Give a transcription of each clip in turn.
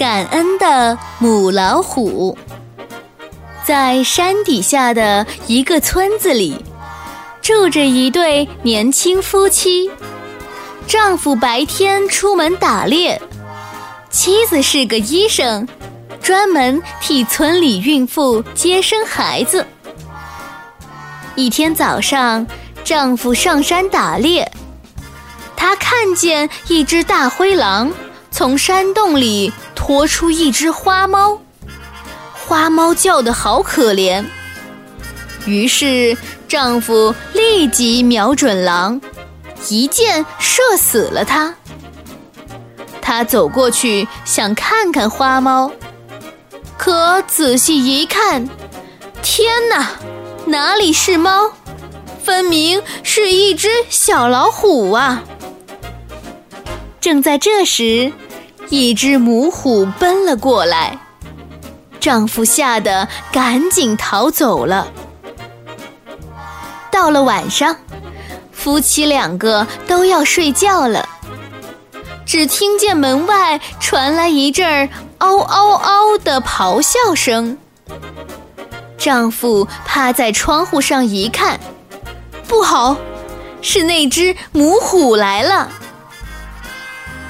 感恩的母老虎。在山底下的一个村子里，住着一对年轻夫妻。丈夫白天出门打猎，妻子是个医生，专门替村里孕妇接生孩子。一天早上，丈夫上山打猎，他看见一只大灰狼从山洞里拖出一只花猫，花猫叫得好可怜。于是，丈夫立即瞄准狼。一箭射死了它。他走过去想看看花猫，可仔细一看，天哪，哪里是猫？分明是一只小老虎啊！正在这时，一只母虎奔了过来，丈夫吓得赶紧逃走了。到了晚上。夫妻两个都要睡觉了，只听见门外传来一阵儿嗷嗷嗷的咆哮声。丈夫趴在窗户上一看，不好，是那只母虎来了。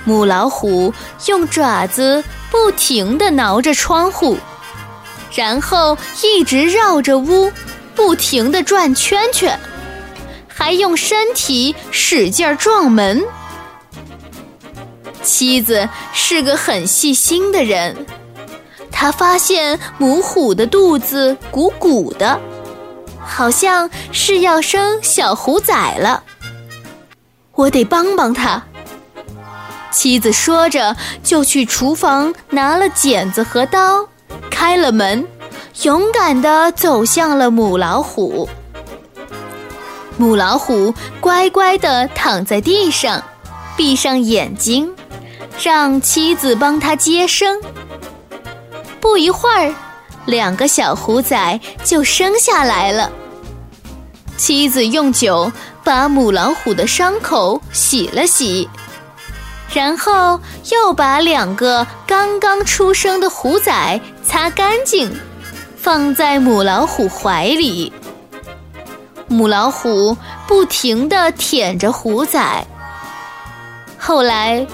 母老虎用爪子不停地挠着窗户，然后一直绕着屋，不停地转圈圈。还用身体使劲撞门。妻子是个很细心的人，她发现母虎的肚子鼓鼓的，好像是要生小虎崽了。我得帮帮他。妻子说着，就去厨房拿了剪子和刀，开了门，勇敢地走向了母老虎。母老虎乖乖地躺在地上，闭上眼睛，让妻子帮他接生。不一会儿，两个小虎崽就生下来了。妻子用酒把母老虎的伤口洗了洗，然后又把两个刚刚出生的虎崽擦干净，放在母老虎怀里。母老虎不停地舔着虎崽，后来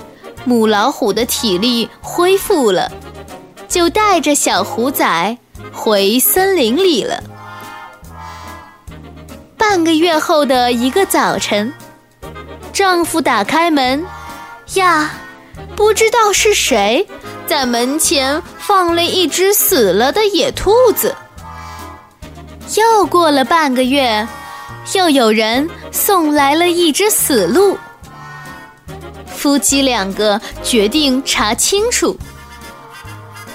母老虎的体力恢复了，就带着小虎崽回森林里了。半个月后的一个早晨，丈夫打开门，呀，不知道是谁在门前放了一只死了的野兔子。又过了半个月。又有人送来了一只死鹿，夫妻两个决定查清楚。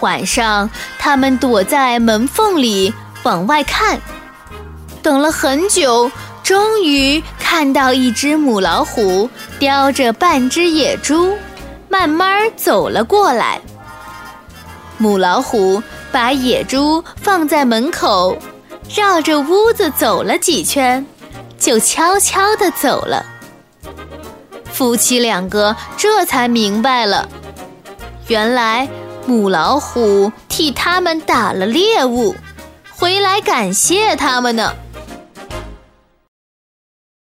晚上，他们躲在门缝里往外看，等了很久，终于看到一只母老虎叼着半只野猪，慢慢走了过来。母老虎把野猪放在门口，绕着屋子走了几圈。就悄悄地走了。夫妻两个这才明白了，原来母老虎替他们打了猎物，回来感谢他们呢。